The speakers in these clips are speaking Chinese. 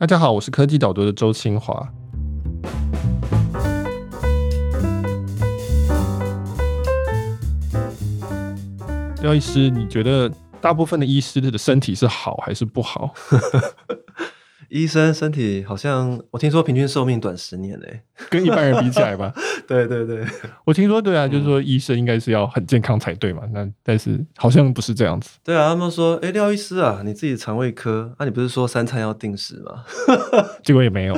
大家好，我是科技导读的周清华。廖医师，你觉得大部分的医师的身体是好还是不好？医生身体好像我听说平均寿命短十年诶，跟一般人比起来吧？对对对，我听说对啊，就是说医生应该是要很健康才对嘛。那但是好像不是这样子。对啊，他们说，哎，廖医师啊，你自己肠胃科，那、啊、你不是说三餐要定时吗？结果也没有，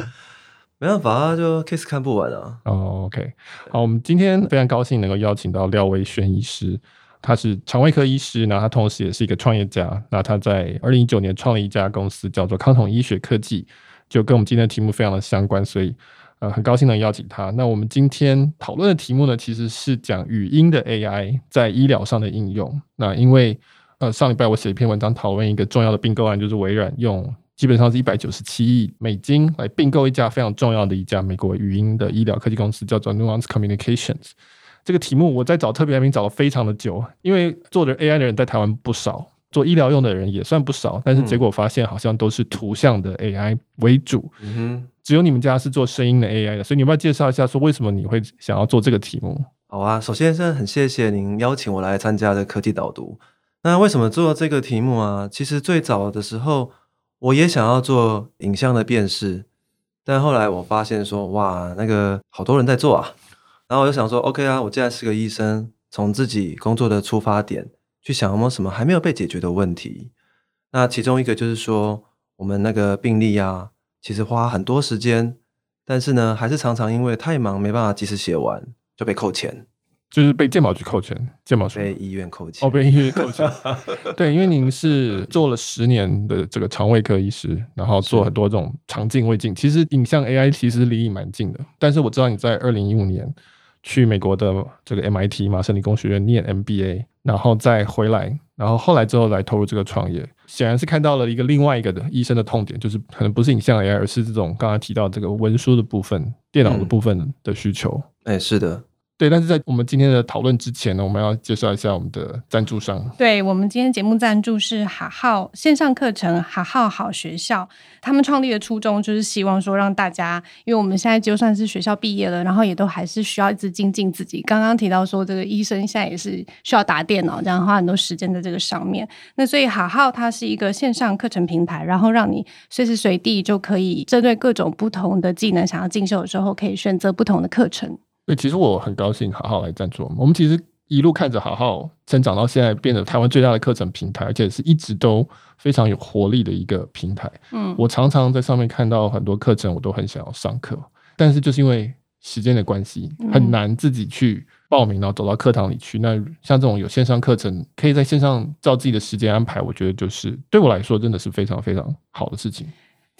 没办法啊，就 case 看不完啊。哦，OK，好，我们今天非常高兴能够邀请到廖维轩医师。他是肠胃科医师，然后他同时也是一个创业家。那他在二零一九年创了一家公司，叫做康统医学科技，就跟我们今天的题目非常的相关，所以呃很高兴能邀请他。那我们今天讨论的题目呢，其实是讲语音的 AI 在医疗上的应用。那因为呃上礼拜我写一篇文章讨论一个重要的并购案，就是微软用基本上是一百九十七亿美金来并购一家非常重要的一家美国语音的医疗科技公司，叫做 Nuance Communications。这个题目我在找特别来宾找了非常的久，因为做的 AI 的人在台湾不少，做医疗用的人也算不少，但是结果发现好像都是图像的 AI 为主，嗯哼，只有你们家是做声音的 AI 的，所以你要不要介绍一下，说为什么你会想要做这个题目？好啊，首先是很谢谢您邀请我来参加的科技导读。那为什么做这个题目啊？其实最早的时候我也想要做影像的辨识，但后来我发现说，哇，那个好多人在做啊。然后我就想说，OK 啊，我既然是个医生，从自己工作的出发点去想有没有什么还没有被解决的问题。那其中一个就是说，我们那个病历啊，其实花很多时间，但是呢，还是常常因为太忙没办法及时写完，就被扣钱，就是被健保局扣钱，健保局被医院扣钱，哦，被医院扣钱。对，因为您是做了十年的这个肠胃科医师，然后做很多这种肠镜、胃镜，其实影像 AI 其实离你蛮近的。但是我知道你在二零一五年。去美国的这个 MIT 麻省理工学院念 MBA，然后再回来，然后后来之后来投入这个创业，显然是看到了一个另外一个的医生的痛点，就是可能不是影像 AI，而是这种刚才提到这个文书的部分、电脑的部分的需求。哎、嗯，是的。对，但是在我们今天的讨论之前呢，我们要介绍一下我们的赞助商。对，我们今天节目赞助是哈号线上课程，哈号好学校。他们创立的初衷就是希望说，让大家，因为我们现在就算是学校毕业了，然后也都还是需要一直精进自己。刚刚提到说，这个医生现在也是需要打电脑，这样花很多时间在这个上面。那所以哈号它是一个线上课程平台，然后让你随时随地就可以针对各种不同的技能想要进修的时候，可以选择不同的课程。对，其实我很高兴好好来赞助我们。我们其实一路看着好好成长到现在，变得台湾最大的课程平台，而且是一直都非常有活力的一个平台。嗯，我常常在上面看到很多课程，我都很想要上课，但是就是因为时间的关系，很难自己去报名，然后走到课堂里去。那像这种有线上课程，可以在线上照自己的时间安排，我觉得就是对我来说真的是非常非常好的事情。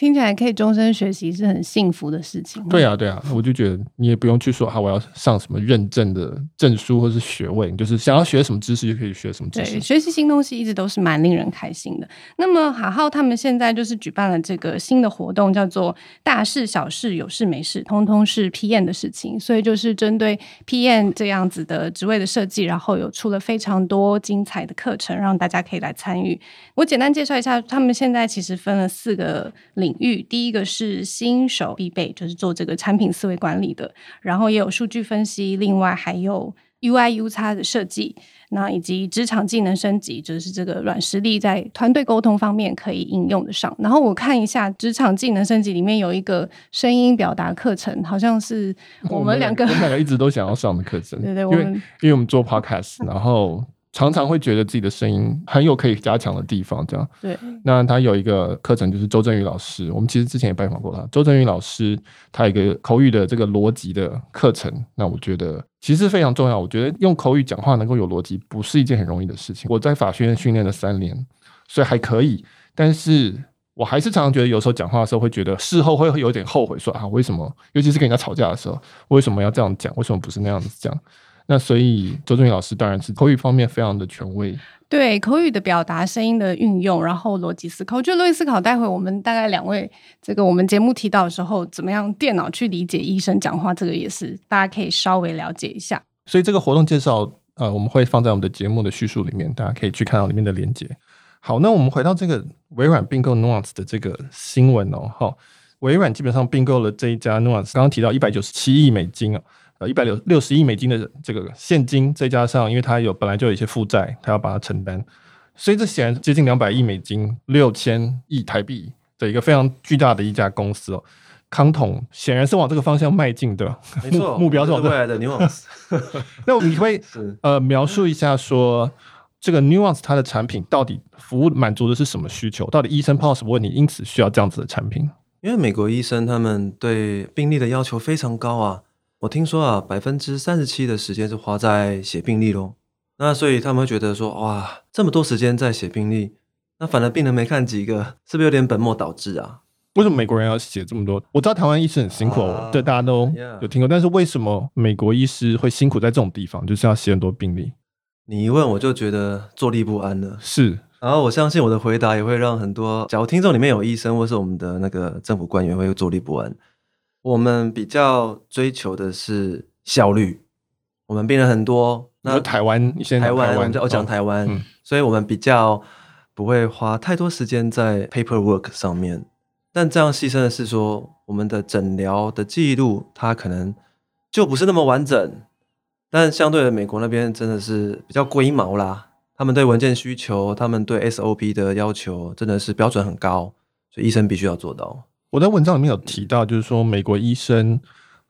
听起来可以终身学习是很幸福的事情。对啊，对啊，我就觉得你也不用去说啊，我要上什么认证的证书或是学位，你就是想要学什么知识就可以学什么知识。对，学习新东西一直都是蛮令人开心的。那么好好他们现在就是举办了这个新的活动，叫做大事小事有事没事，通通是 PM 的事情。所以就是针对 PM 这样子的职位的设计，然后有出了非常多精彩的课程，让大家可以来参与。我简单介绍一下，他们现在其实分了四个领域，第一个是新手必备，就是做这个产品思维管理的，然后也有数据分析，另外还有 UI UX 的设计，那以及职场技能升级，就是这个软实力在团队沟通方面可以应用得上。然后我看一下职场技能升级里面有一个声音表达课程，好像是我们两个我们两个一直都想要上的课程，对对，因为因为我们做 Podcast，然后。常常会觉得自己的声音很有可以加强的地方，这样。对。那他有一个课程，就是周振宇老师。我们其实之前也拜访过他。周振宇老师他有一个口语的这个逻辑的课程，那我觉得其实非常重要。我觉得用口语讲话能够有逻辑，不是一件很容易的事情。我在法学院训练了三年，所以还可以。但是我还是常常觉得，有时候讲话的时候会觉得事后会有点后悔，说啊，为什么？尤其是跟人家吵架的时候，为什么要这样讲？为什么不是那样子讲？那所以周正宇老师当然是口语方面非常的权威，对口语的表达、声音的运用，然后逻辑思考。我觉得逻辑思考，待会我们大概两位这个我们节目提到的时候，怎么样电脑去理解医生讲话，这个也是大家可以稍微了解一下。所以这个活动介绍，呃，我们会放在我们的节目的叙述里面，大家可以去看到里面的连接。好，那我们回到这个微软并购 Nuance 的这个新闻哦，哈，微软基本上并购了这一家 Nuance，刚刚提到一百九十七亿美金啊，呃，一百六六十亿美金的这个现金，再加上因为它有本来就有一些负债，它要把它承担，所以这显然接近两百亿美金，六千亿台币的一个非常巨大的一家公司哦。康统显然是往这个方向迈进的，没错，目标是往未来的 Nuance。那你会 呃描述一下说？这个 Nuance 它的产品到底服务满足的是什么需求？到底医生碰到什么问题，因此需要这样子的产品？因为美国医生他们对病例的要求非常高啊，我听说啊，百分之三十七的时间是花在写病历喽。那所以他们会觉得说，哇，这么多时间在写病历，那反而病人没看几个，是不是有点本末倒置啊？为什么美国人要写这么多？我知道台湾医师很辛苦，啊，对大家都有听过，但是为什么美国医师会辛苦在这种地方，就是要写很多病历？你一问我就觉得坐立不安了，是。然后我相信我的回答也会让很多，假如听众里面有医生或是我们的那个政府官员会坐立不安。我们比较追求的是效率，我们病人很多。那台湾，你现在台湾，我讲讲台湾，哦，所以我们比较不会花太多时间在 paperwork 上面。但这样牺牲的是说，我们的诊疗的记录它可能就不是那么完整。但相对的，美国那边真的是比较龟毛啦。他们对文件需求，他们对 SOP 的要求，真的是标准很高，所以医生必须要做到。我在文章里面有提到，就是说美国医生。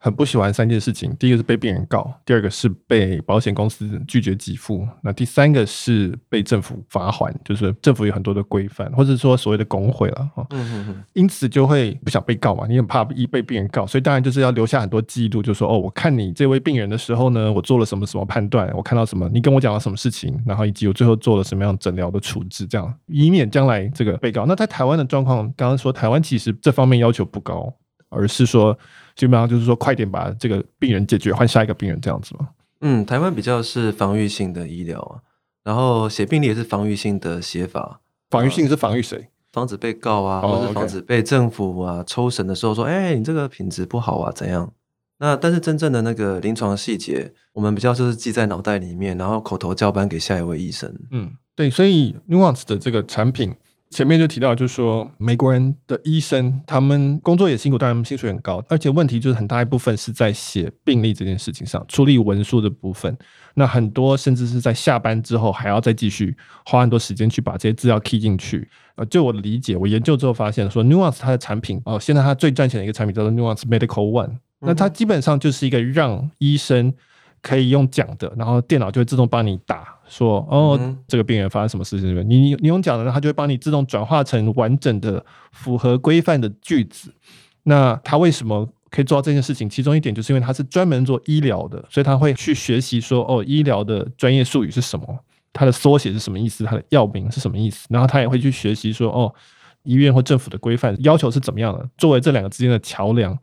很不喜欢三件事情，第一个是被病人告，第二个是被保险公司拒绝给付，那第三个是被政府罚款，就是政府有很多的规范，或者说所谓的工会了哈。嗯嗯嗯。因此就会不想被告嘛，你很怕一被病人告，所以当然就是要留下很多记录，就说哦，我看你这位病人的时候呢，我做了什么什么判断，我看到什么，你跟我讲了什么事情，然后以及我最后做了什么样诊疗的处置，这样以免将来这个被告。那在台湾的状况，刚刚说台湾其实这方面要求不高，而是说。基本上就是说，快点把这个病人解决，换下一个病人这样子嘛？嗯，台湾比较是防御性的医疗啊，然后写病历也是防御性的写法。防御性是防御谁？防止被告啊，或者防止被政府啊抽审的时候说，哎、欸，你这个品质不好啊，怎样？那但是真正的那个临床细节，我们比较就是记在脑袋里面，然后口头交班给下一位医生。嗯，对，所以 Nuance 的这个产品。前面就提到，就是说美国人的医生，他们工作也辛苦，当然薪水很高，而且问题就是很大一部分是在写病历这件事情上，处理文书的部分。那很多甚至是在下班之后还要再继续花很多时间去把这些资料 key 进去。呃，就我的理解，我研究之后发现说，Nuance 它的产品哦，现在它最赚钱的一个产品叫做 Nuance Medical One，那它基本上就是一个让医生可以用讲的，然后电脑就会自动帮你打。说哦、嗯，这个病人发生什么事情？你你用讲的，它就会帮你自动转化成完整的、符合规范的句子。那他为什么可以做到这件事情？其中一点就是因为他是专门做医疗的，所以他会去学习说哦，医疗的专业术语是什么？它的缩写是什么意思？它的药名是什么意思？然后他也会去学习说哦，医院或政府的规范要求是怎么样的？作为这两个之间的桥梁，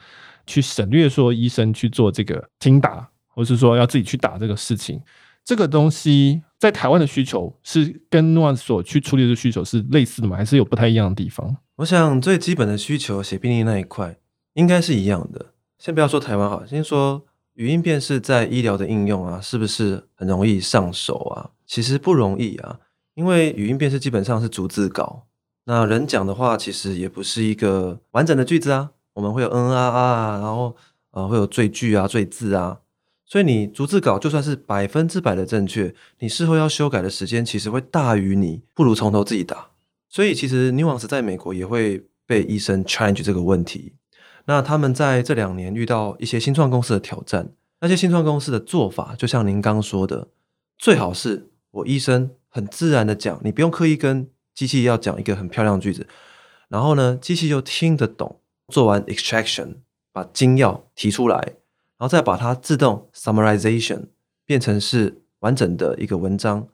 去省略说医生去做这个听打，或是说要自己去打这个事情。这个东西在台湾的需求是跟诺安所去处理的需求是类似的吗？还是有不太一样的地方？我想最基本的需求，写病历那一块应该是一样的。先不要说台湾好，先说语音辨识在医疗的应用啊，是不是很容易上手啊？其实不容易啊，因为语音辨识基本上是逐字稿，那人讲的话其实也不是一个完整的句子啊，我们会有嗯啊啊，然后呃会有赘句啊、赘字啊。所以你逐字稿就算是百分之百的正确，你事后要修改的时间其实会大于你不如从头自己打。所以其实 Nuance 在美国也会被医生 challenge 这个问题。那他们在这两年遇到一些新创公司的挑战，那些新创公司的做法，就像您刚说的，最好是我医生很自然的讲，你不用刻意跟机器要讲一个很漂亮句子，然后呢，机器就听得懂，做完 extraction 把精要提出来。然后再把它自动 summarization 变成是完整的一个文章，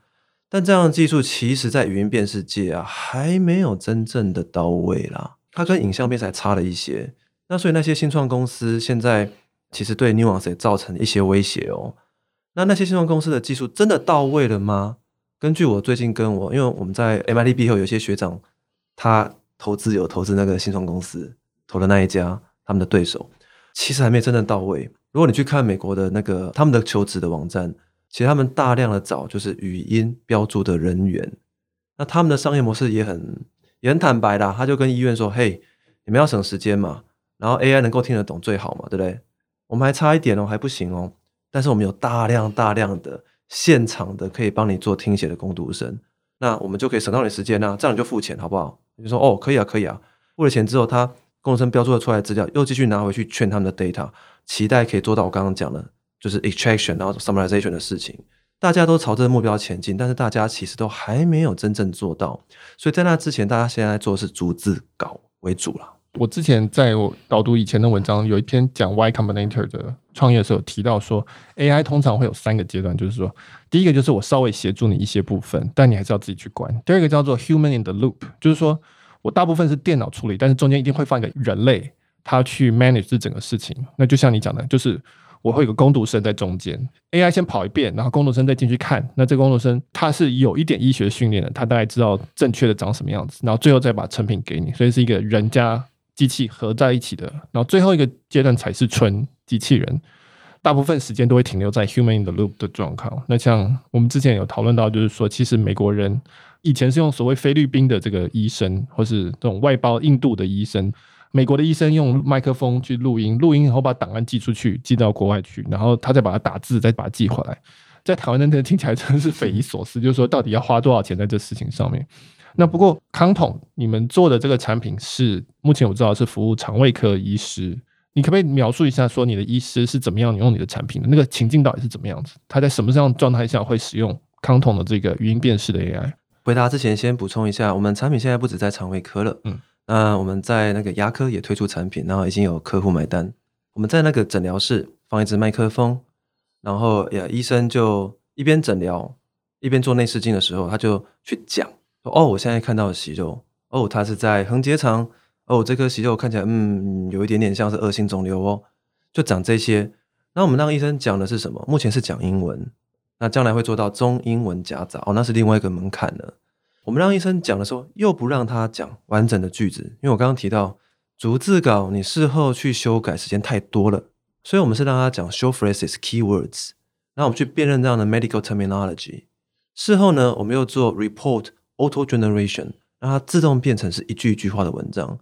但这样的技术其实在语音辨识界啊还没有真正的到位啦，它跟影像辨识还差了一些。那所以那些新创公司现在其实对 Nuance 也造成一些威胁哦。那那些新创公司的技术真的到位了吗？根据我最近跟我，因为我们在 MIT 毕业有些学长，他投资有投资那个新创公司，投的那一家他们的对手，其实还没真的到位。如果你去看美国的那个他们的求职的网站，其实他们大量的找就是语音标注的人员，那他们的商业模式也很也很坦白的，他就跟医院说：“嘿，你们要省时间嘛，然后 AI 能够听得懂最好嘛，对不对？我们还差一点哦，还不行哦。但是我们有大量大量的现场的可以帮你做听写的工读生，那我们就可以省到你时间啊，这样你就付钱好不好？你就说哦，可以啊，可以啊。付了钱之后，他工读生标注了出来的资料，又继续拿回去劝他们的 data，期待可以做到我刚刚讲的，就是 extraction 然后 summarization 的事情。”大家都朝这个目标前进，但是大家其实都还没有真正做到。所以在那之前，大家现在做的是逐字稿为主了。我之前在我导读以前的文章，有一篇讲 Y Combinator 的创业的时候，提到说，AI 通常会有三个阶段，就是说，第一个就是我稍微协助你一些部分，但你还是要自己去管；第二个叫做 Human in the Loop，就是说我大部分是电脑处理，但是中间一定会放一个人类，他去 manage 这整个事情。那就像你讲的，就是。我会有个工读生在中间，AI 先跑一遍，然后工读生再进去看。那这个工读生他是有一点医学训练的，他大概知道正确的长什么样子，然后最后再把成品给你。所以是一个人加机器合在一起的。然后最后一个阶段才是纯机器人，大部分时间都会停留在 human in the loop 的状况。那像我们之前有讨论到，就是说其实美国人以前是用所谓菲律宾的这个医生，或是这种外包印度的医生。美国的医生用麦克风去录音，录音以后把档案寄出去，寄到国外去，然后他再把它打字，再把它寄回来。在台湾那边听起来真的是匪夷所思，就是说到底要花多少钱在这事情上面？那不过康统，你们做的这个产品是目前我知道是服务肠胃科医师，你可不可以描述一下，说你的医师是怎么样用你的产品的？那个情境到底是怎么样子？他在什么样状态下会使用康统的这个语音辨识的 AI？回答之前先补充一下，我们产品现在不止在肠胃科了，嗯。那我们在那个牙科也推出产品，然后已经有客户买单。我们在那个诊疗室放一支麦克风，然后呀，医生就一边诊疗一边做内视镜的时候，他就去讲说：“哦，我现在看到的息肉，哦，它是在横结肠，哦，这颗息肉看起来嗯，有一点点像是恶性肿瘤哦。”就讲这些。那我们让医生讲的是什么？目前是讲英文，那将来会做到中英文夹杂哦，那是另外一个门槛了。我们让医生讲的时候，又不让他讲完整的句子，因为我刚刚提到逐字稿，你事后去修改时间太多了，所以我们是让他讲 short phrases keywords，然后我们去辨认这样的 medical terminology。事后呢，我们又做 report auto generation，让它自动变成是一句一句话的文章。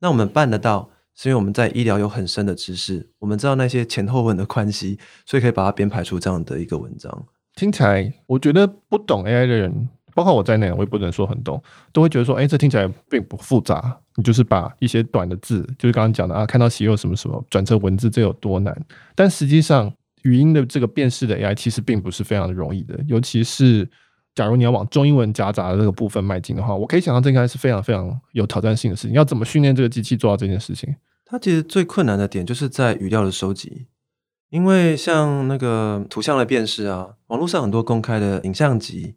那我们办得到，是因为我们在医疗有很深的知识，我们知道那些前后文的关系，所以可以把它编排出这样的一个文章。听起来，我觉得不懂 AI 的人。包括我在内，我也不能说很懂，都会觉得说，哎、这听起来并不复杂。你就是把一些短的字，就是刚刚讲的啊，看到息肉什么什么，转成文字，这有多难？但实际上，语音的这个辨识的 AI 其实并不是非常的容易的。尤其是假如你要往中英文夹杂的这个部分迈进的话，我可以想象这应该是非常非常有挑战性的事情。要怎么训练这个机器做到这件事情？它其实最困难的点就是在语料的收集，因为像那个图像的辨识啊，网络上很多公开的影像集。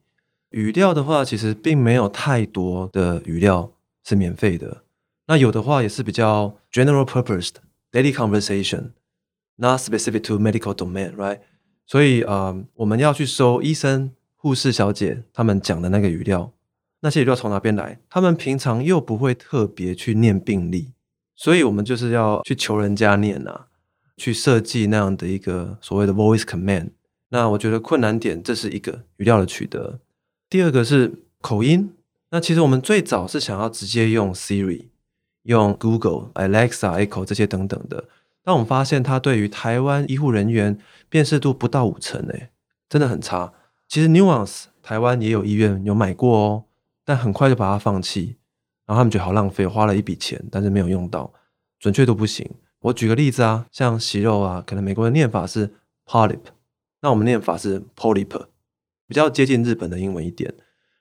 语料的话，其实并没有太多的语料是免费的。那有的话也是比较 general purpose 的 daily conversation，not specific to medical domain，right？所以啊、呃，我们要去收医生、护士小姐他们讲的那个语料，那些语调从哪边来？他们平常又不会特别去念病历，所以我们就是要去求人家念啊，去设计那样的一个所谓的 voice command。那我觉得困难点，这是一个语料的取得。第二个是口音，那其实我们最早是想要直接用 Siri、用 Google、Alexa、Echo 这些等等的，但我们发现它对于台湾医护人员辨识度不到五成，诶，真的很差。其实 Nuance 台湾也有医院有买过哦，但很快就把它放弃，然后他们觉得好浪费，花了一笔钱，但是没有用到，准确度不行。我举个例子啊，像息肉啊，可能美国人念法是 polyp，那我们念法是 polyp。比较接近日本的英文一点，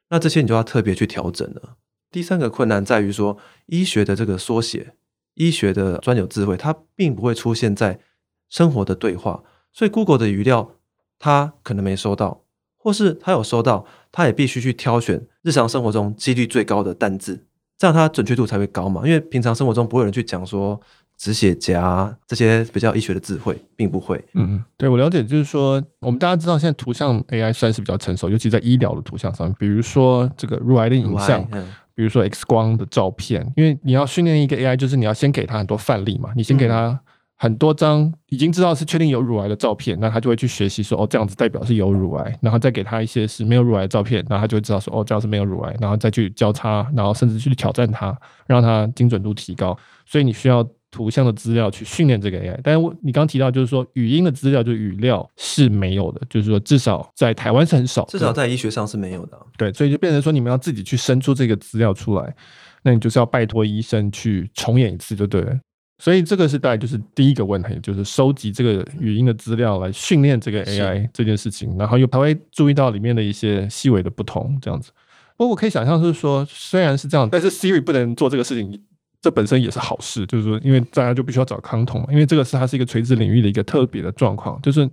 那这些你就要特别去调整了。第三个困难在于说，医学的这个缩写，医学的专有智慧，它并不会出现在生活的对话，所以 Google 的语料它可能没收到，或是他有收到，他也必须去挑选日常生活中几率最高的单字，这样他准确度才会高嘛。因为平常生活中不会有人去讲说。止血夹这些比较医学的智慧，并不会。嗯，对，我了解，就是说，我们大家知道，现在图像 AI 算是比较成熟，尤其在医疗的图像上面，比如说这个乳癌的影像，比如说 X 光的照片。因为你要训练一个 AI，就是你要先给它很多范例嘛，你先给它很多张已经知道是确定有乳癌的照片，那他就会去学习说，哦，这样子代表是有乳癌，然后再给他一些是没有乳癌的照片，然后他就会知道说，哦，这样是没有乳癌，然后再去交叉，然后甚至去挑战它，让它精准度提高。所以你需要图像的资料去训练这个 AI。但是我你刚刚提到就是说，语音的资料就语料是没有的，就是说至少在台湾是很少，至少在医学上是没有的。对，所以就变成说你们要自己去生出这个资料出来，那你就是要拜托医生去重演一次就对了。所以这个是大概就是第一个问题，就是收集这个语音的资料来训练这个 AI 这件事情，然后又还会注意到里面的一些细微的不同，这样子。不过我可以想象是说，虽然是这样，但是 Siri 不能做这个事情，这本身也是好事，就是说，因为大家就必须要找康统嘛，因为这个是它是一个垂直领域的一个特别的状况，就是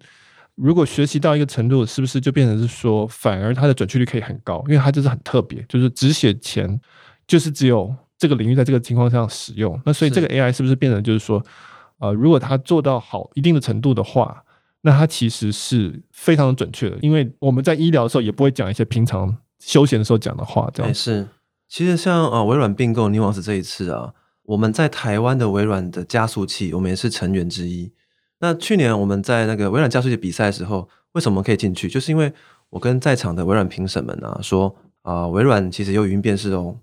如果学习到一个程度，是不是就变成是说，反而它的准确率可以很高，因为它就是很特别，就是只写钱，就是只有。这个领域在这个情况下使用，那所以这个 AI 是不是变成就是说，呃，如果它做到好一定的程度的话，那它其实是非常的准确的，因为我们在医疗的时候也不会讲一些平常休闲的时候讲的话，这样。是，其实像呃微软并购 Nuance 这一次啊，我们在台湾的微软的加速器，我们也是成员之一。那去年我们在那个微软加速器比赛的时候，为什么可以进去？就是因为我跟在场的微软评审们啊说啊、呃，微软其实有语音辨识哦。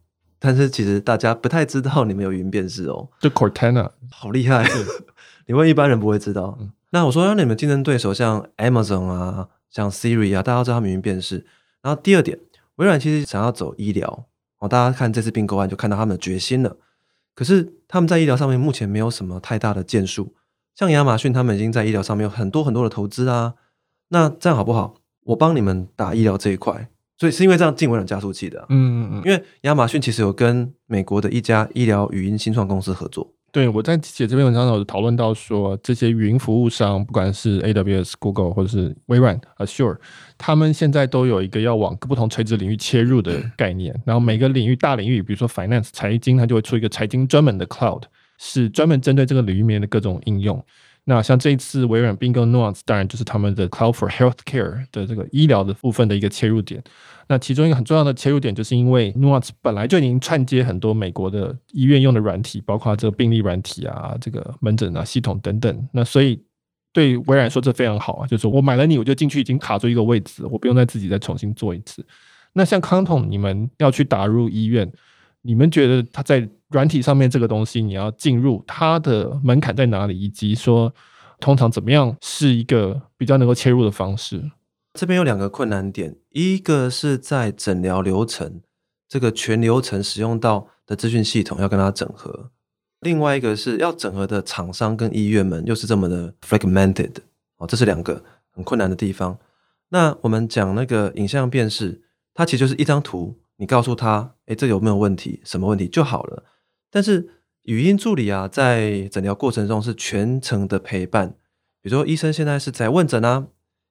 但是其实大家不太知道你们有语音辨识哦，就 Cortana 好厉害，你问一般人不会知道。嗯、那我说让你们竞争对手像 Amazon 啊，像 Siri 啊，大家都知道他们语音辨识。然后第二点，微软其实想要走医疗哦，大家看这次并购案就看到他们的决心了。可是他们在医疗上面目前没有什么太大的建树，像亚马逊他们已经在医疗上面有很多很多的投资啊。那这样好不好？我帮你们打医疗这一块。所以是因为这样进微软加速器的，啊，嗯嗯嗯，因为亚马逊其实有跟美国的一家医疗语音新创公司合作。对，我在写这篇文章的时候讨论到说，这些云服务商，不管是 AWS、Google 或者是微软 Azure，他们现在都有一个要往不同垂直领域切入的概念。然后每个领域大领域，比如说 Finance 财经，它就会出一个财经专门的 Cloud，是专门针对这个领域里面的各种应用。那像这一次微软并购 Nuance，当然就是他们的 Cloud for Healthcare 的这个医疗的部分的一个切入点。那其中一个很重要的切入点，就是因为 Nuance 本来就已经串接很多美国的医院用的软体，包括这个病历软体啊、这个门诊啊系统等等。那所以对微软说这非常好啊，就是我买了你，我就进去已经卡住一个位置，我不用再自己再重新做一次。那像康统，你们要去打入医院，你们觉得它在软体上面这个东西，你要进入它的门槛在哪里？以及说，通常怎么样是一个比较能够切入的方式？这边有两个困难点，一个是在诊疗流程这个全流程使用到的资讯系统要跟它整合，另外一个是要整合的厂商跟医院们又是这么的 fragmented 哦，这是两个很困难的地方。那我们讲那个影像辨识，它其实就是一张图，你告诉他，诶，这有没有问题？什么问题就好了。但是语音助理啊，在诊疗过程中是全程的陪伴。比如说，医生现在是在问诊啊，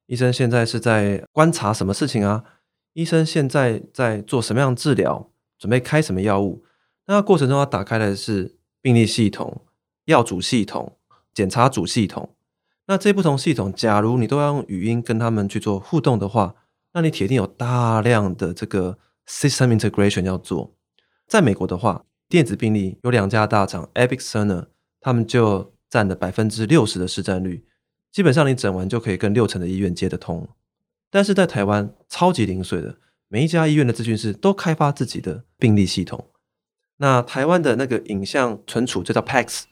医生现在是在观察什么事情啊，医生现在在做什么样的治疗，准备开什么药物。那过程中要打开的是病历系统、药组系统、检查组系统。那这不同系统，假如你都要用语音跟他们去做互动的话，那你铁定有大量的这个 system integration 要做。在美国的话，电子病历有两家大厂，Epic、Cerner，他们就占了百分之六十的市占率，基本上你整完就可以跟六成的医院接得通。但是在台湾超级零碎的，每一家医院的资讯室都开发自己的病历系统。那台湾的那个影像存储就叫 PACS，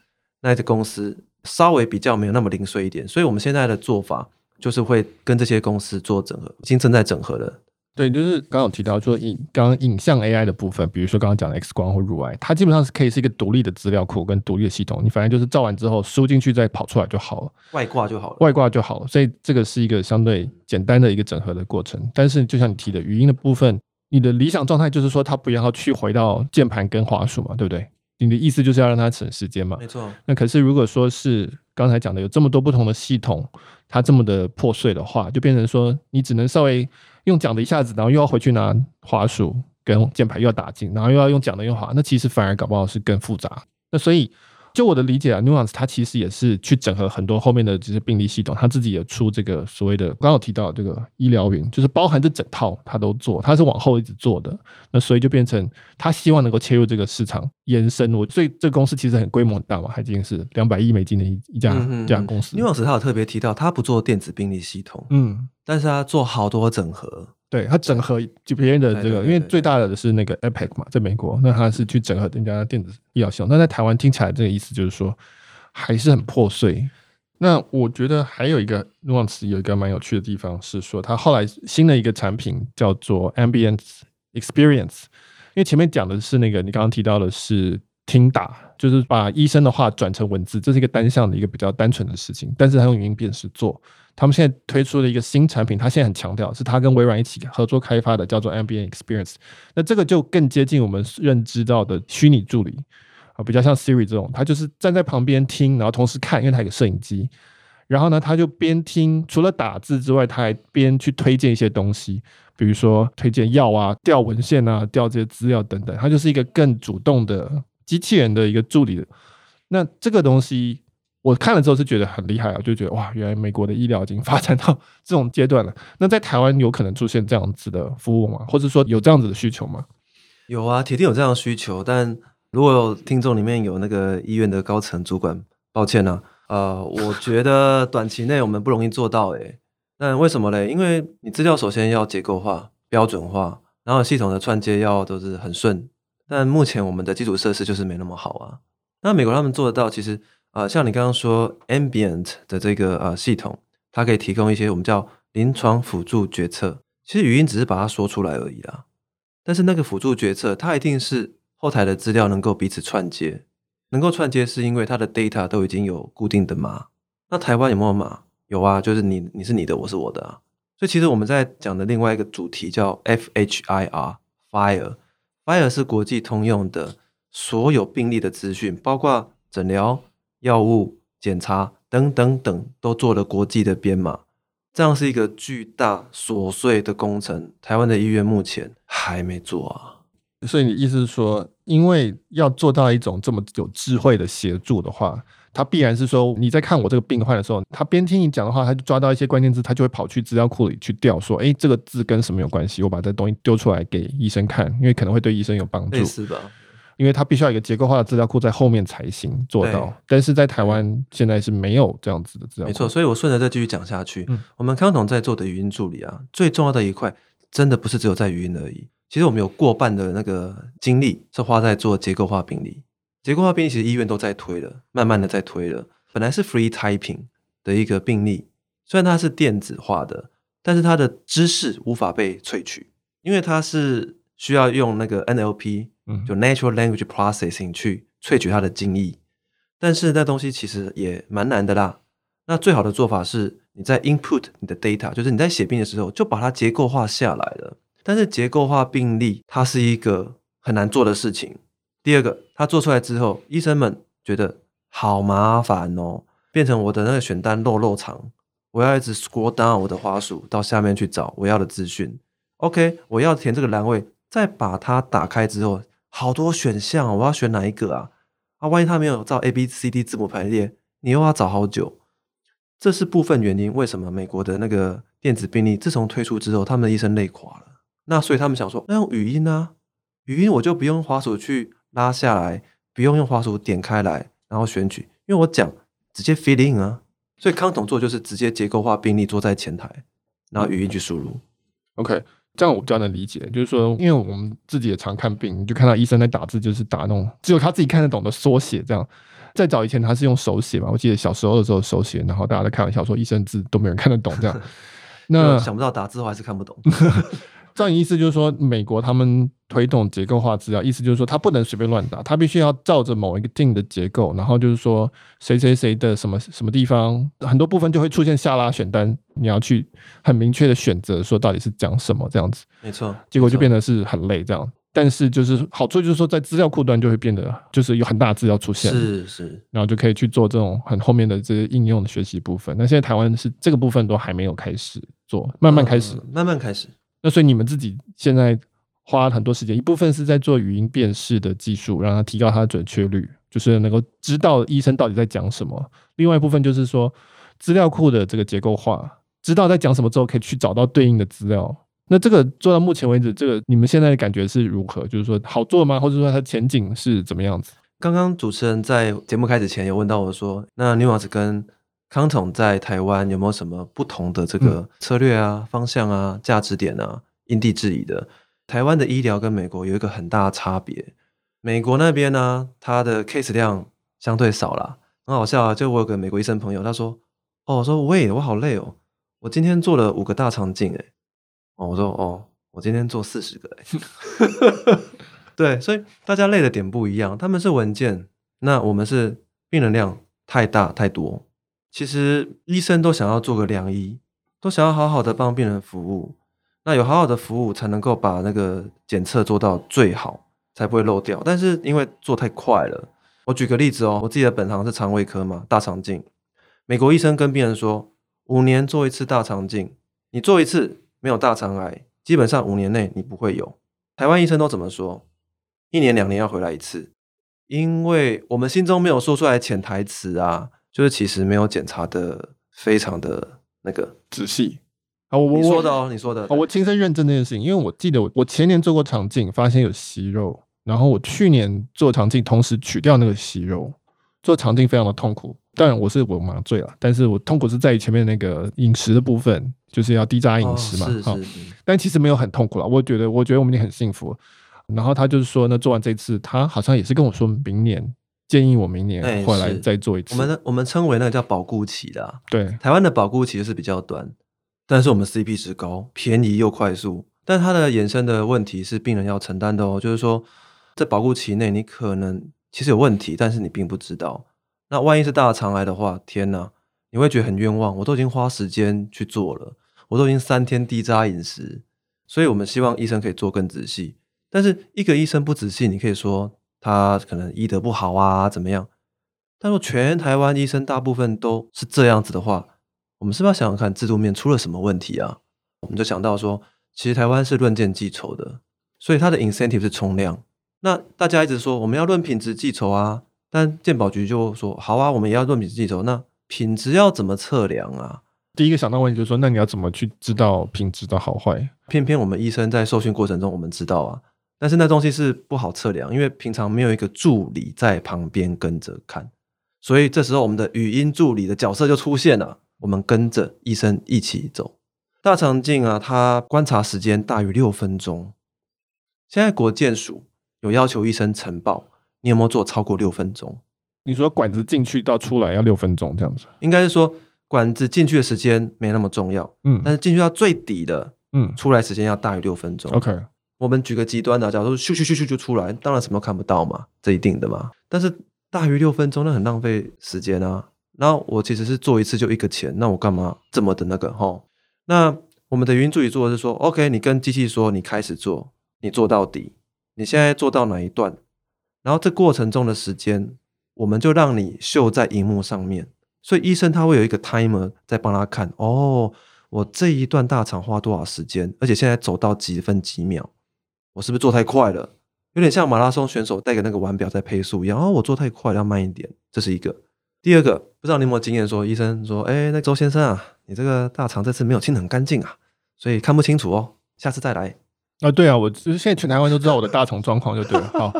那家公司稍微比较没有那么零碎一点，所以我们现在的做法就是会跟这些公司做整合，已经正在整合了。对，就是刚刚有提到说影刚刚影像 AI 的部分，比如说刚刚讲的 X 光或乳癌，它基本上是可以是一个独立的资料库跟独立的系统，你反正就是照完之后输进去再跑出来就好了，外挂就好了，外挂就好了。所以这个是一个相对简单的一个整合的过程。但是就像你提的语音的部分，你的理想状态就是说它不要去回到键盘跟滑鼠嘛，对不对？你的意思就是要让它省时间嘛？没错。那可是如果说是刚才讲的有这么多不同的系统，它这么的破碎的话，就变成说你只能稍微用讲的一下子，然后又要回去拿滑鼠跟键盘又要打进，然后又要用讲的用滑，那其实反而搞不好是更复杂。那所以就我的理解啊，Nuance 它其实也是去整合很多后面的这些病例系统，它自己也出这个所谓的刚刚有提到这个医疗云，就是包含这整套它都做，它是往后一直做的。那所以就变成他希望能够切入这个市场延伸。我所以这个公司其实很规模很大嘛，它已经是两百亿美金的一一家一家公司。Nuance 他有特别提到，他不做电子病例系统，嗯，但是他做好多整合。对，它整合就别人的这个，因为最大的是那个 Epic 嘛，在美国，那它是去整合人家电子医疗系统。那在台湾听起来这个意思就是说还是很破碎。那我觉得还有一个 Nuance 有一个蛮有趣的地方是说，它后来新的一个产品叫做 Ambience Experience，因为前面讲的是那个你刚刚提到的是听打，就是把医生的话转成文字，这是一个单向的一个比较单纯的事情，但是它用语音辨识做。他们现在推出了一个新产品，他现在很强调是他跟微软一起合作开发的，叫做 Ambient Experience。那这个就更接近我们认知到的虚拟助理啊，比较像 Siri 这种，他就是站在旁边听，然后同时看，因为他有个摄影机。然后呢，他就边听，除了打字之外，他还边去推荐一些东西，比如说推荐药啊、调文献啊、调这些资料等等。他就是一个更主动的机器人的一个助理。那这个东西。我看了之后是觉得很厉害啊，就觉得哇，原来美国的医疗已经发展到 这种阶段了。那在台湾有可能出现这样子的服务吗？或者说有这样子的需求吗？有啊，铁定有这样的需求。但如果有听众里面有那个医院的高层主管，抱歉呢、呃，我觉得短期内我们不容易做到诶、欸。那为什么嘞？因为你资料首先要结构化、标准化，然后系统的串接要都是很顺。但目前我们的基础设施就是没那么好啊。那美国他们做得到，其实。啊、像你刚刚说 ambient 的这个呃系统，它可以提供一些我们叫临床辅助决策。其实语音只是把它说出来而已啦。但是那个辅助决策，它一定是后台的资料能够彼此串接，能够串接是因为它的 data 都已经有固定的码。那台湾有没有码？有啊，就是你你是你的，我是我的啊。所以其实我们在讲的另外一个主题叫 FHIR，FIRE，FIRE 是国际通用的，所有病例的资讯，包括诊疗。药物检查等等等都做了国际的编码，这样是一个巨大琐碎的工程。台湾的医院目前还没做啊。所以你意思是说，因为要做到一种这么有智慧的协助的话，他必然是说你在看我这个病患的时候，他边听你讲的话，他就抓到一些关键字，他就会跑去资料库里去调，说，哎，这个字跟什么有关系？我把这东西丢出来给医生看，因为可能会对医生有帮助。是吧？因为它必须要有一个结构化的资料库在后面才行做到，但是在台湾现在是没有这样子的资料库。没错，所以我顺着再继续讲下去。嗯，我们康总在做的语音助理啊，最重要的一块真的不是只有在语音而已。其实我们有过半的那个精力是花在做结构化病历。结构化病历其实医院都在推了，慢慢的在推了。本来是 free typing 的一个病例，虽然它是电子化的，但是它的知识无法被萃取，因为它是需要用那个 NLP。嗯，就 natural language processing 去萃取它的精义，但是那东西其实也蛮难的啦。那最好的做法是，你在 input 你的 data，就是你在写病的时候，就把它结构化下来了。但是结构化病例，它是一个很难做的事情。第二个，它做出来之后，医生们觉得好麻烦哦，变成我的那个选单漏漏长，我要一直 scroll down 我的花鼠到下面去找我要的资讯。OK，我要填这个栏位，再把它打开之后。好多选项，我要选哪一个啊？啊，万一它没有照 A B C D 字母排列，你又要找好久。这是部分原因。为什么美国的那个电子病历自从推出之后，他们的医生累垮了？那所以他们想说，那用语音啊，语音我就不用滑鼠去拉下来，不用用滑鼠点开来，然后选取，因为我讲直接 fill in 啊。所以康统做就是直接结构化病历坐在前台，然后语音去输入。OK。这样我比较能理解，就是说，因为我们自己也常看病，你就看到医生在打字，就是打那种只有他自己看得懂的缩写。这样，再早以前他是用手写嘛，我记得小时候的时候手写，然后大家在开玩笑说医生字都没人看得懂这样。那想不到打字我还是看不懂。照你意思就是说，美国他们推动结构化资料，意思就是说，他不能随便乱打，他必须要照着某一个定的结构，然后就是说，谁谁谁的什么什么地方，很多部分就会出现下拉选单，你要去很明确的选择，说到底是讲什么这样子。没错，结果就变得是很累这样。但是就是好处就是说，在资料库端就会变得就是有很大的资料出现，是是，然后就可以去做这种很后面的这些应用的学习部分。那现在台湾是这个部分都还没有开始做，慢慢开始，嗯、慢慢开始。那所以你们自己现在花很多时间，一部分是在做语音辨识的技术，让它提高它的准确率，就是能够知道医生到底在讲什么；另外一部分就是说资料库的这个结构化，知道在讲什么之后，可以去找到对应的资料。那这个做到目前为止，这个你们现在的感觉是如何？就是说好做吗？或者说它前景是怎么样子？刚刚主持人在节目开始前有问到我说，那 Nuance 跟康统在台湾有没有什么不同的这个策略啊、嗯、方向啊、价值点啊？因地制宜的。台湾的医疗跟美国有一个很大的差别，美国那边呢，它的 case 量相对少啦。很好笑啊，就我有个美国医生朋友，他说：“哦，我说喂，我好累哦，我今天做了五个大肠镜，诶哦，我说哦，我今天做四十个，诶 对，所以大家累的点不一样，他们是文件，那我们是病人量太大太多。其实医生都想要做个良医，都想要好好的帮病人服务。那有好好的服务，才能够把那个检测做到最好，才不会漏掉。但是因为做太快了，我举个例子哦，我自己的本行是肠胃科嘛，大肠镜。美国医生跟病人说，五年做一次大肠镜，你做一次没有大肠癌，基本上五年内你不会有。台湾医生都怎么说？一年两年要回来一次，因为我们心中没有说出来潜台词啊，就是其实没有检查的非常的那个仔细啊。我你说的哦，你说的，哦，我亲身认证这件事情，因为我记得我我前年做过肠镜，发现有息肉，然后我去年做肠镜，同时取掉那个息肉，做肠镜非常的痛苦。当然我是我麻醉了，但是我痛苦是在于前面那个饮食的部分，就是要低渣饮食嘛。哦，是是是。但其实没有很痛苦了，我觉得我觉得我们已经很幸福。然后他就是说，那做完这次，他好像也是跟我说，明年建议我明年回来再做一次。欸、我们我们称为那个叫保固期的、啊，对，台湾的保固期是比较短，但是我们 CP 值高，便宜又快速。但它的衍生的问题是病人要承担的哦，就是说在保固期内，你可能其实有问题，但是你并不知道。那万一是大肠癌的话，天哪，你会觉得很冤枉。我都已经花时间去做了，我都已经三天低渣饮食，所以我们希望医生可以做更仔细。但是一个医生不仔细，你可以说他可能医德不好啊，怎么样？但若全台湾医生大部分都是这样子的话，我们是不是要想想看制度面出了什么问题啊？我们就想到说，其实台湾是论件计酬的，所以它的 incentive 是冲量。那大家一直说我们要论品质计酬啊，但健保局就说好啊，我们也要论品质计酬。那品质要怎么测量啊？第一个想到问题就是说，那你要怎么去知道品质的好坏？偏偏我们医生在受训过程中，我们知道啊。但是那东西是不好测量，因为平常没有一个助理在旁边跟着看，所以这时候我们的语音助理的角色就出现了，我们跟着医生一起走。大肠镜啊，它观察时间大于六分钟。现在国健署有要求医生呈报，你有没有做超过六分钟？你说管子进去到出来要六分钟这样子？应该是说管子进去的时间没那么重要，嗯，但是进去到最底的，嗯，出来时间要大于六分钟。OK。我们举个极端的，假如说咻咻咻咻就出来，当然什么都看不到嘛，这一定的嘛。但是大于六分钟，那很浪费时间啊。然后我其实是做一次就一个钱，那我干嘛这么的那个哈？那我们的语音助理做的是说，OK，你跟机器说你开始做，你做到底，你现在做到哪一段？然后这过程中的时间，我们就让你秀在荧幕上面。所以医生他会有一个 timer 在帮他看，哦，我这一段大肠花多少时间，而且现在走到几分几秒。我是不是做太快了？有点像马拉松选手带个那个腕表在配速一样。哦，我做太快了，要慢一点。这是一个。第二个，不知道你有没有经验？说医生说，哎，那周先生啊，你这个大肠这次没有清得很干净啊，所以看不清楚哦，下次再来。啊，对啊，我就是现在全台湾都知道我的大肠状况就对了。好，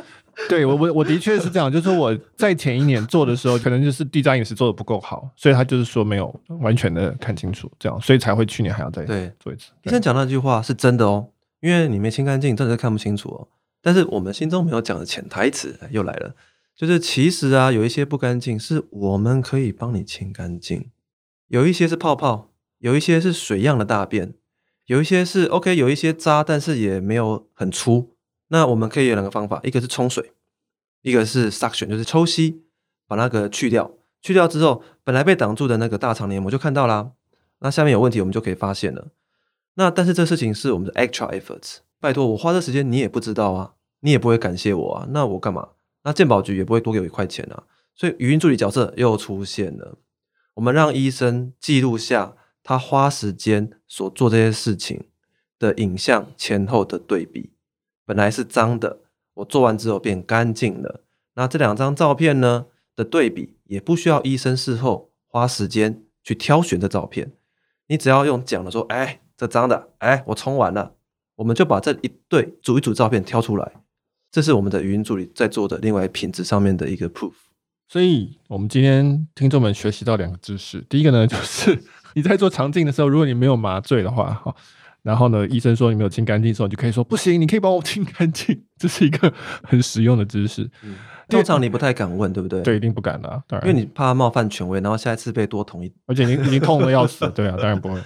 对我我我的确是这样，就是说我在前一年做的时候，可能就是地渣饮食做的不够好，所以他就是说没有完全的看清楚，这样，所以才会去年还要再对做一次。医生讲那句话是真的哦。因为你没清干净，真的是看不清楚哦。但是我们心中没有讲的潜台词又来了，就是其实啊，有一些不干净是我们可以帮你清干净，有一些是泡泡，有一些是水样的大便，有一些是 OK，有一些渣，但是也没有很粗。那我们可以有两个方法，一个是冲水，一个是 suction，就是抽吸，把那个去掉。去掉之后，本来被挡住的那个大肠黏膜就看到啦。那下面有问题，我们就可以发现了。那但是这事情是我们的 extra efforts，拜托我花这时间你也不知道啊，你也不会感谢我啊，那我干嘛？那健保局也不会多给我一块钱啊，所以语音助理角色又出现了，我们让医生记录下他花时间所做这些事情的影像前后的对比，本来是脏的，我做完之后变干净了，那这两张照片呢的对比，也不需要医生事后花时间去挑选这照片，你只要用讲的说，哎，这张的，哎，我冲完了，我们就把这一对组一组照片挑出来，这是我们的语音助理在做的另外品质上面的一个 proof。所以，我们今天听众们学习到两个知识，第一个呢，就是你在做肠镜的时候，如果你没有麻醉的话，哈。然后呢，医生说你没有清干净的时候，你就可以说不行，你可以帮我清干净，这是一个很实用的知识。嗯，通常你不太敢问，对不对？对，一定不敢的啊，当然，因为你怕冒犯权威，然后下一次被多捅一，而且你已经痛的要死，对啊，当然不会。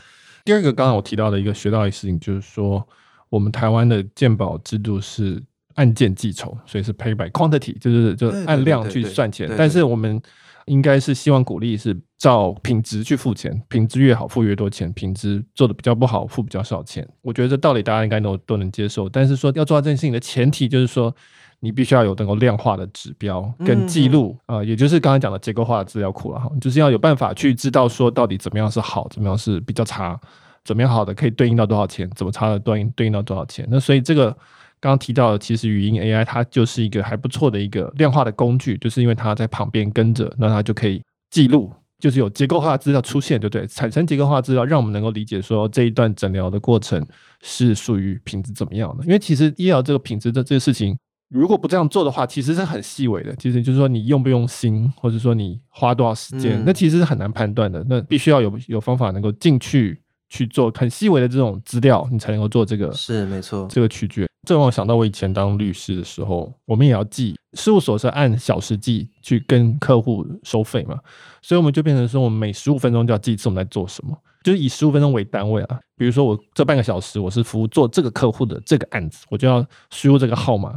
第二个，刚刚我提到的一个学到的事情，就是说我们台湾的鉴保制度是按件计酬，所以是 pay by quantity，就是就按量去算钱，但是我们。应该是希望鼓励是照品质去付钱，品质越好付越多钱，品质做的比较不好付比较少钱。我觉得这道理大家应该都都能接受。但是说要做到这件事情的前提就是说，你必须要有能够量化的指标跟记录啊、嗯呃，也就是刚才讲的结构化的资料库了哈，就是要有办法去知道说到底怎么样是好，怎么样是比较差，怎么样好的可以对应到多少钱，怎么差的对应对应到多少钱。那所以这个。刚刚提到的，其实语音 AI 它就是一个还不错的一个量化的工具，就是因为它在旁边跟着，那它就可以记录，就是有结构化资料出现，对不对？产生结构化资料，让我们能够理解说这一段诊疗的过程是属于品质怎么样的。因为其实医疗这个品质的这个事情，如果不这样做的话，其实是很细微的。其实就是说你用不用心，或者说你花多少时间，嗯、那其实是很难判断的。那必须要有有方法能够进去去做很细微的这种资料，你才能够做这个。是没错，这个取决。这让我想到我以前当律师的时候，我们也要记，事务所是按小时计去跟客户收费嘛，所以我们就变成说，我们每十五分钟就要记一次我们在做什么，就是以十五分钟为单位啊。比如说我这半个小时我是服务做这个客户的这个案子，我就要输入这个号码，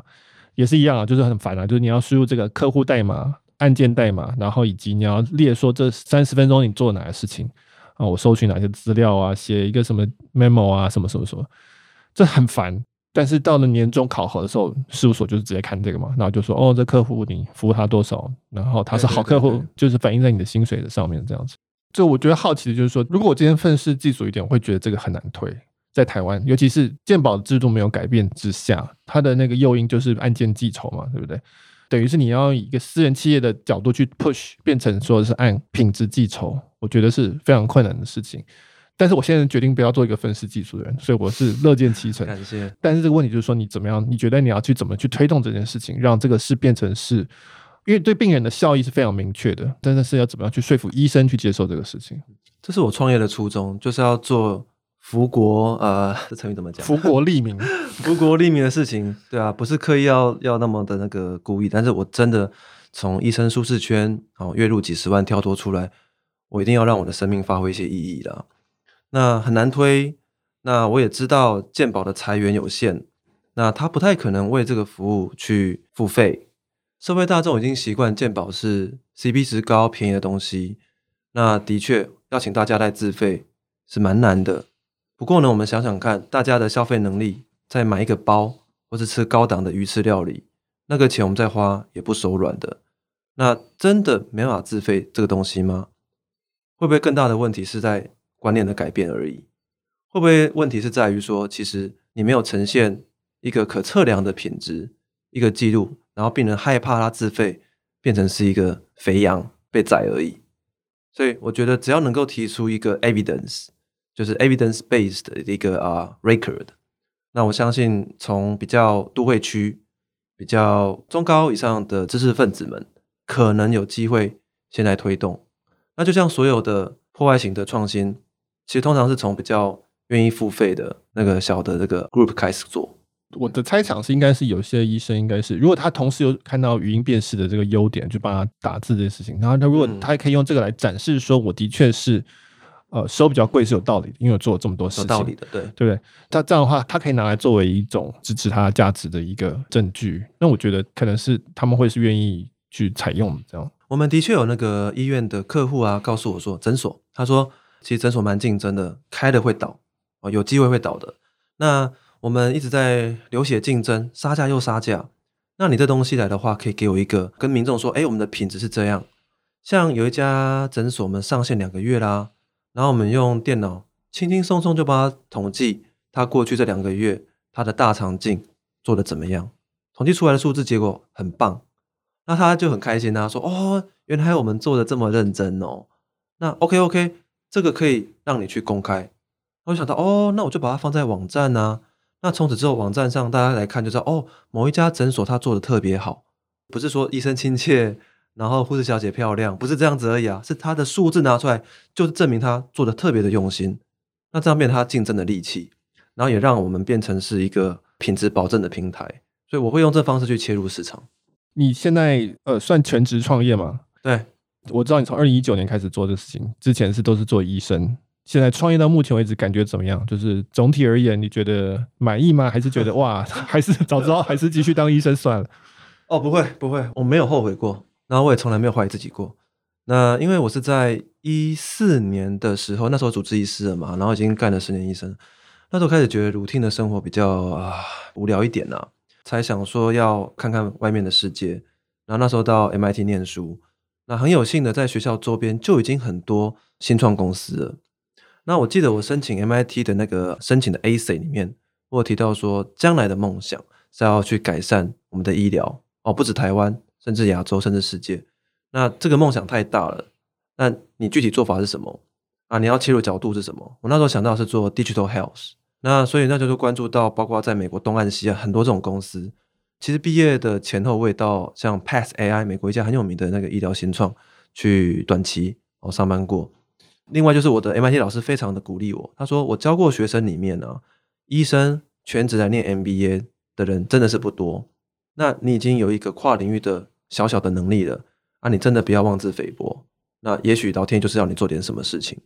也是一样啊，就是很烦啊，就是你要输入这个客户代码、案件代码，然后以及你要列说这三十分钟你做哪些事情啊，我收取哪些资料啊，写一个什么 memo 啊，什么什么什么，这很烦。但是到了年终考核的时候，事务所就是直接看这个嘛，然后就说哦，这客户你服务他多少，然后他是好客户，就是反映在你的薪水的上面这样子。就我觉得好奇的就是说，如果我今天愤世嫉俗一点，我会觉得这个很难推，在台湾，尤其是鉴保制度没有改变之下，它的那个诱因就是按件计酬嘛，对不对？等于是你要以一个私人企业的角度去 push，变成说是按品质计酬，我觉得是非常困难的事情。但是我现在决定不要做一个愤世嫉俗的人，所以我是乐见其成。感谢。但是这个问题就是说，你怎么样？你觉得你要去怎么去推动这件事情，让这个事变成是，因为对病人的效益是非常明确的。但是是要怎么样去说服医生去接受这个事情？这是我创业的初衷，就是要做福国呃，这成语怎么讲？福国利民，福国利民的事情，对啊，不是刻意要要那么的那个故意，但是我真的从医生舒适圈，哦，月入几十万跳脱出来，我一定要让我的生命发挥一些意义的。那很难推，那我也知道健保的财源有限，那他不太可能为这个服务去付费。社会大众已经习惯健保是 CP 值高、便宜的东西，那的确要请大家来自费是蛮难的。不过呢，我们想想看，大家的消费能力，再买一个包或是吃高档的鱼翅料理，那个钱我们再花也不手软的。那真的没办法自费这个东西吗？会不会更大的问题是在？观念的改变而已，会不会问题是在于说，其实你没有呈现一个可测量的品质，一个记录，然后病人害怕他自费变成是一个肥羊被宰而已。所以我觉得只要能够提出一个 evidence，就是 evidence based 的一个啊、uh, record，那我相信从比较都会区、比较中高以上的知识分子们，可能有机会先来推动。那就像所有的破坏型的创新。其实通常是从比较愿意付费的那个小的这个 group 开始做。我的猜想是，应该是有些医生应该是，如果他同时有看到语音辨识的这个优点，就帮他打字这件事情。然后他如果他也可以用这个来展示，说我的确是呃收比较贵是有道理的，因为我做了这么多事情，有道理的，对对不对？那这样的话，它可以拿来作为一种支持它价值的一个证据。那我觉得可能是他们会是愿意去采用。这样，我们的确有那个医院的客户啊，告诉我说诊所，他说。其实诊所蛮竞争的，开的会倒哦，有机会会倒的。那我们一直在流血竞争，杀价又杀价。那你这东西来的话，可以给我一个跟民众说，哎，我们的品质是这样。像有一家诊所，我们上线两个月啦，然后我们用电脑轻轻松松就帮他统计他过去这两个月他的大肠镜做的怎么样，统计出来的数字结果很棒。那他就很开心啊，说哦，原来我们做的这么认真哦。那 OK OK，这个可以让你去公开。我就想到哦，那我就把它放在网站啊。那从此之后，网站上大家来看就知道哦，某一家诊所他做的特别好，不是说医生亲切，然后护士小姐漂亮，不是这样子而已啊，是她的数字拿出来，就是证明她做的特别的用心。那这样变成他竞争的利器，然后也让我们变成是一个品质保证的平台。所以我会用这方式去切入市场。你现在呃算全职创业吗？对，我知道你从二零一九年开始做这事情，之前是都是做医生。现在创业到目前为止，感觉怎么样？就是总体而言，你觉得满意吗？还是觉得 哇，还是早知道还是继续当医生算了？哦，不会不会，我没有后悔过，然后我也从来没有怀疑自己过。那因为我是在一四年的时候，那时候主治医师了嘛，然后已经干了十年医生，那时候开始觉得 routine 的生活比较啊无聊一点呐、啊，才想说要看看外面的世界。然后那时候到 MIT 念书，那很有幸的在学校周边就已经很多新创公司了。那我记得我申请 MIT 的那个申请的 A C 里面，我有提到说，将来的梦想是要去改善我们的医疗哦，不止台湾，甚至亚洲，甚至世界。那这个梦想太大了，那你具体做法是什么啊？你要切入角度是什么？我那时候想到是做 digital health，那所以那就是关注到包括在美国东岸西岸很多这种公司。其实毕业的前后，我也到像 PathAI 美国一家很有名的那个医疗新创去短期哦上班过。另外就是我的 MIT 老师非常的鼓励我，他说我教过学生里面呢、医生全职来念 MBA 的人真的是不多。那你已经有一个跨领域的小小的能力了啊，你真的不要妄自菲薄。那也许老天就是要你做点什么事情。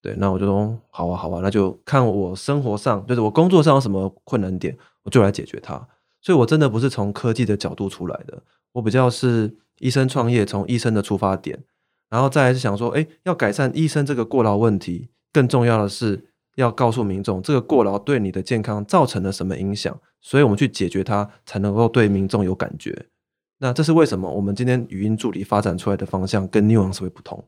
对，那我就说好啊好啊，那就看我生活上就是我工作上有什么困难点，我就来解决它。所以我真的不是从科技的角度出来的，我比较是医生创业，从医生的出发点。然后再来是想说，哎，要改善医生这个过劳问题，更重要的是要告诉民众这个过劳对你的健康造成了什么影响，所以我们去解决它，才能够对民众有感觉。那这是为什么我们今天语音助理发展出来的方向跟 Nuance 会不同？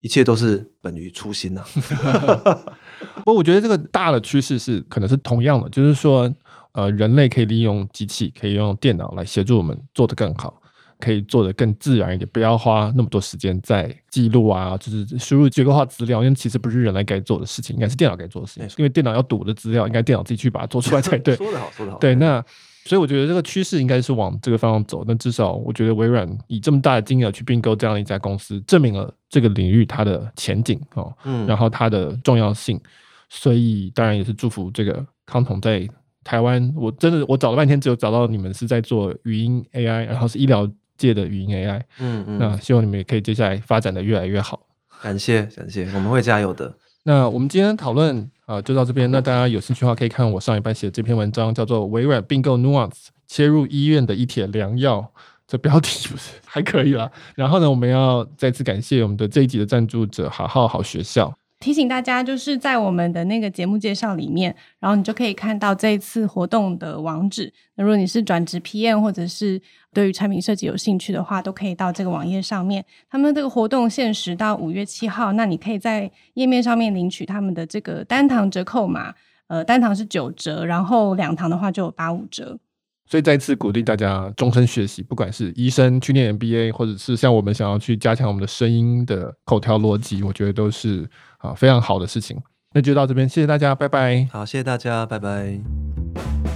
一切都是本于初心呐、啊。不过我觉得这个大的趋势是可能是同样的，就是说，呃，人类可以利用机器，可以用电脑来协助我们做得更好。可以做得更自然一点，不要花那么多时间在记录啊，就是输入结构化资料，因为其实不是人类该做的事情，应该是电脑该做的事情。因为电脑要读的资料，应该电脑自己去把它做出来才对。说得好，说得好。对，那所以我觉得这个趋势应该是往这个方向走。那至少我觉得微软以这么大的金额去并购这样一家公司，证明了这个领域它的前景哦，嗯，然后它的重要性。所以当然也是祝福这个康统在台湾。我真的我找了半天，只有找到你们是在做语音 AI，然后是医疗。界的语音 AI，嗯嗯，那希望你们也可以接下来发展的越来越好。感谢感谢，我们会加油的。那我们今天讨论啊，就到这边。那大家有兴趣的话，可以看我上一半写的这篇文章，叫做《微软并购 Nuance 切入医院的一帖良药》。这标题不是还可以啦。然后呢，我们要再次感谢我们的这一集的赞助者好好好学校。提醒大家，就是在我们的那个节目介绍里面，然后你就可以看到这一次活动的网址。那如果你是转职 PM 或者是对于产品设计有兴趣的话，都可以到这个网页上面。他们这个活动限时到五月七号，那你可以在页面上面领取他们的这个单堂折扣码，呃，单堂是九折，然后两堂的话就有八五折。所以再次鼓励大家终身学习，不管是医生去念 MBA，或者是像我们想要去加强我们的声音的口条逻辑，我觉得都是啊非常好的事情。那就到这边谢谢大家拜拜。好谢谢大家拜拜。